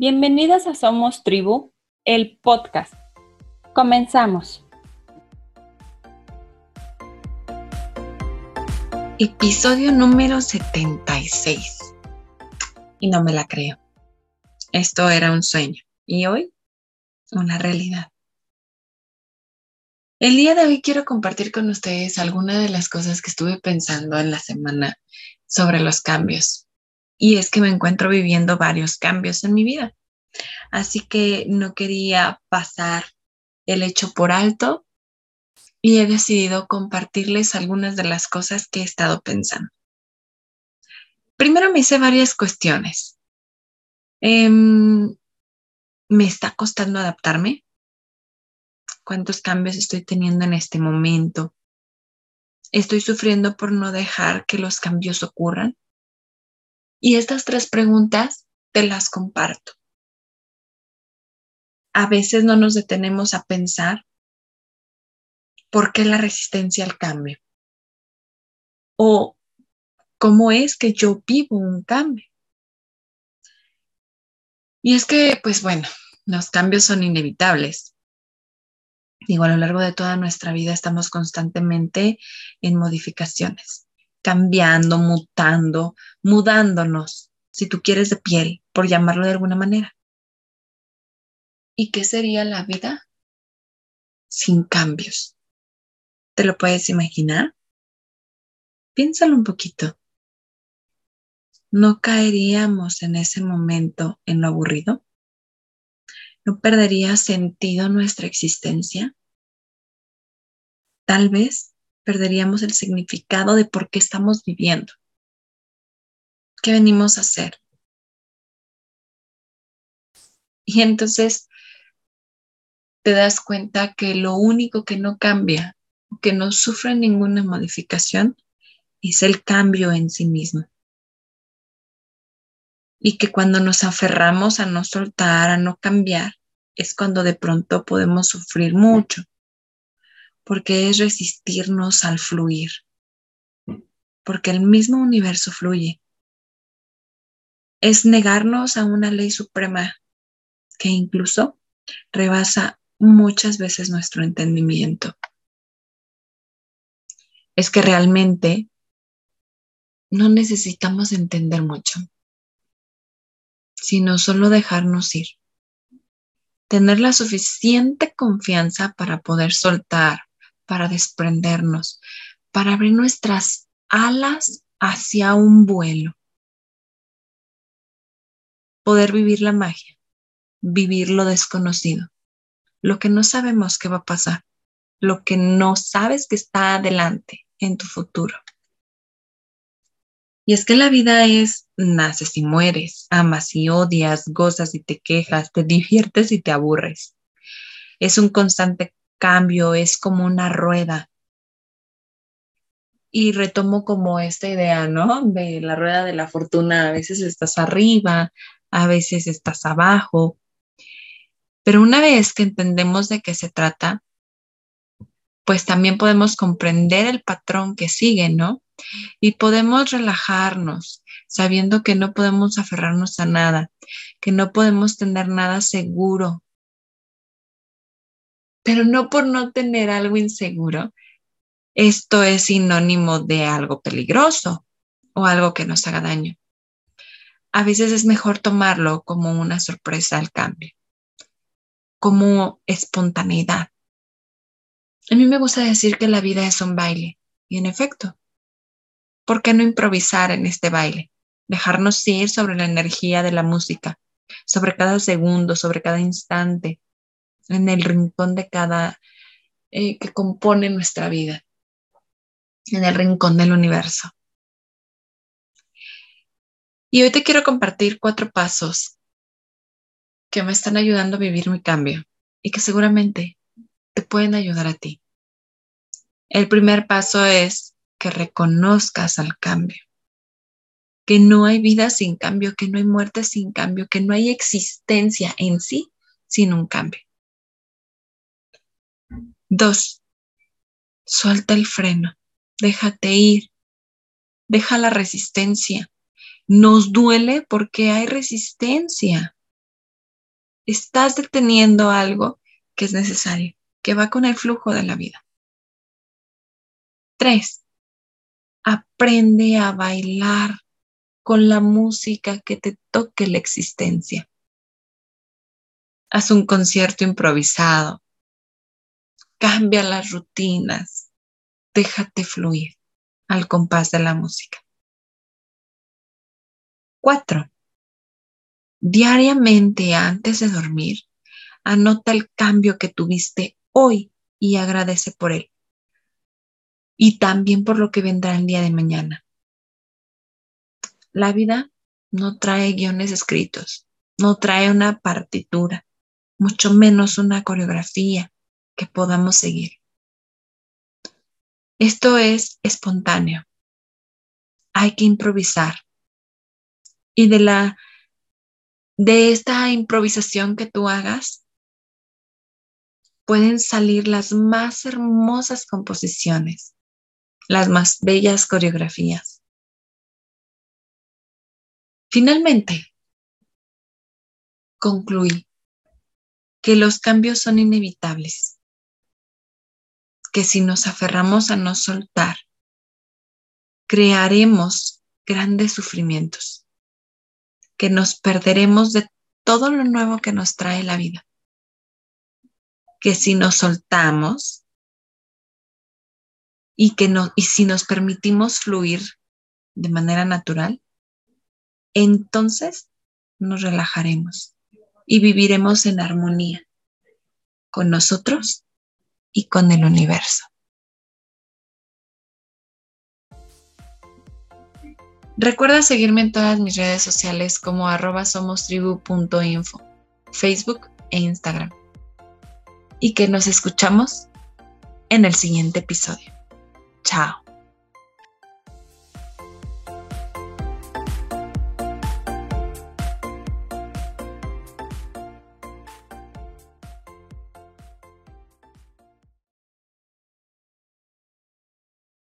Bienvenidas a Somos Tribu, el podcast. Comenzamos. Episodio número 76. Y no me la creo. Esto era un sueño y hoy una realidad. El día de hoy quiero compartir con ustedes algunas de las cosas que estuve pensando en la semana sobre los cambios. Y es que me encuentro viviendo varios cambios en mi vida. Así que no quería pasar el hecho por alto y he decidido compartirles algunas de las cosas que he estado pensando. Primero me hice varias cuestiones. Em, ¿Me está costando adaptarme? ¿Cuántos cambios estoy teniendo en este momento? ¿Estoy sufriendo por no dejar que los cambios ocurran? Y estas tres preguntas te las comparto. A veces no nos detenemos a pensar por qué la resistencia al cambio o cómo es que yo vivo un cambio. Y es que, pues bueno, los cambios son inevitables. Digo, a lo largo de toda nuestra vida estamos constantemente en modificaciones cambiando, mutando, mudándonos, si tú quieres, de piel, por llamarlo de alguna manera. ¿Y qué sería la vida sin cambios? ¿Te lo puedes imaginar? Piénsalo un poquito. ¿No caeríamos en ese momento en lo aburrido? ¿No perdería sentido nuestra existencia? Tal vez perderíamos el significado de por qué estamos viviendo. ¿Qué venimos a hacer? Y entonces te das cuenta que lo único que no cambia, que no sufre ninguna modificación, es el cambio en sí mismo. Y que cuando nos aferramos a no soltar, a no cambiar, es cuando de pronto podemos sufrir mucho porque es resistirnos al fluir, porque el mismo universo fluye. Es negarnos a una ley suprema que incluso rebasa muchas veces nuestro entendimiento. Es que realmente no necesitamos entender mucho, sino solo dejarnos ir. Tener la suficiente confianza para poder soltar, para desprendernos, para abrir nuestras alas hacia un vuelo. Poder vivir la magia, vivir lo desconocido, lo que no sabemos que va a pasar, lo que no sabes que está adelante en tu futuro. Y es que la vida es naces y mueres, amas y odias, gozas y te quejas, te diviertes y te aburres. Es un constante cambio, es como una rueda. Y retomo como esta idea, ¿no? De la rueda de la fortuna. A veces estás arriba, a veces estás abajo. Pero una vez que entendemos de qué se trata, pues también podemos comprender el patrón que sigue, ¿no? Y podemos relajarnos sabiendo que no podemos aferrarnos a nada, que no podemos tener nada seguro, pero no por no tener algo inseguro. Esto es sinónimo de algo peligroso o algo que nos haga daño. A veces es mejor tomarlo como una sorpresa al cambio, como espontaneidad. A mí me gusta decir que la vida es un baile, y en efecto, ¿por qué no improvisar en este baile? Dejarnos ir sobre la energía de la música, sobre cada segundo, sobre cada instante, en el rincón de cada eh, que compone nuestra vida, en el rincón del universo. Y hoy te quiero compartir cuatro pasos que me están ayudando a vivir mi cambio y que seguramente te pueden ayudar a ti. El primer paso es que reconozcas al cambio, que no hay vida sin cambio, que no hay muerte sin cambio, que no hay existencia en sí sin un cambio. Dos, suelta el freno, déjate ir, deja la resistencia. Nos duele porque hay resistencia. estás deteniendo algo que es necesario, que va con el flujo de la vida. Tres, aprende a bailar con la música que te toque la existencia. Haz un concierto improvisado. Cambia las rutinas. Déjate fluir al compás de la música. Cuatro. Diariamente antes de dormir, anota el cambio que tuviste hoy y agradece por él. Y también por lo que vendrá el día de mañana. La vida no trae guiones escritos, no trae una partitura, mucho menos una coreografía que podamos seguir. Esto es espontáneo. Hay que improvisar. Y de la de esta improvisación que tú hagas pueden salir las más hermosas composiciones, las más bellas coreografías. Finalmente, concluí que los cambios son inevitables, que si nos aferramos a no soltar, crearemos grandes sufrimientos, que nos perderemos de todo lo nuevo que nos trae la vida, que si nos soltamos y, que no, y si nos permitimos fluir de manera natural, entonces nos relajaremos y viviremos en armonía con nosotros y con el universo. Recuerda seguirme en todas mis redes sociales como arroba somostribu.info, Facebook e Instagram. Y que nos escuchamos en el siguiente episodio. Chao.